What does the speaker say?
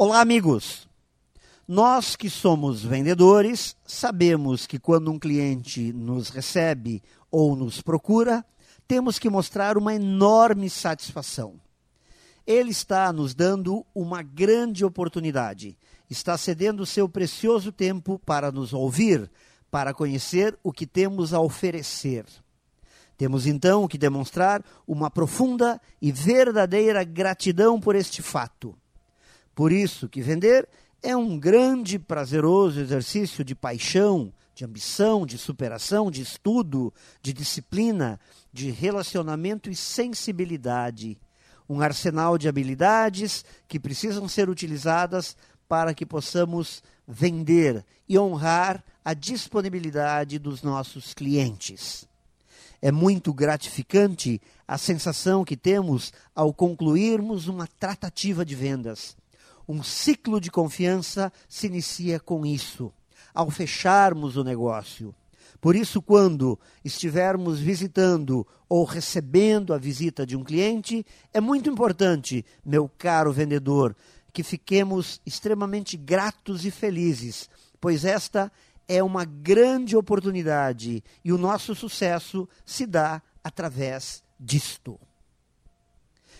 Olá, amigos! Nós que somos vendedores sabemos que quando um cliente nos recebe ou nos procura, temos que mostrar uma enorme satisfação. Ele está nos dando uma grande oportunidade, está cedendo seu precioso tempo para nos ouvir, para conhecer o que temos a oferecer. Temos então que demonstrar uma profunda e verdadeira gratidão por este fato. Por isso que vender é um grande prazeroso exercício de paixão, de ambição, de superação, de estudo, de disciplina, de relacionamento e sensibilidade. Um arsenal de habilidades que precisam ser utilizadas para que possamos vender e honrar a disponibilidade dos nossos clientes. É muito gratificante a sensação que temos ao concluirmos uma tratativa de vendas. Um ciclo de confiança se inicia com isso, ao fecharmos o negócio. Por isso, quando estivermos visitando ou recebendo a visita de um cliente, é muito importante, meu caro vendedor, que fiquemos extremamente gratos e felizes, pois esta é uma grande oportunidade e o nosso sucesso se dá através disto.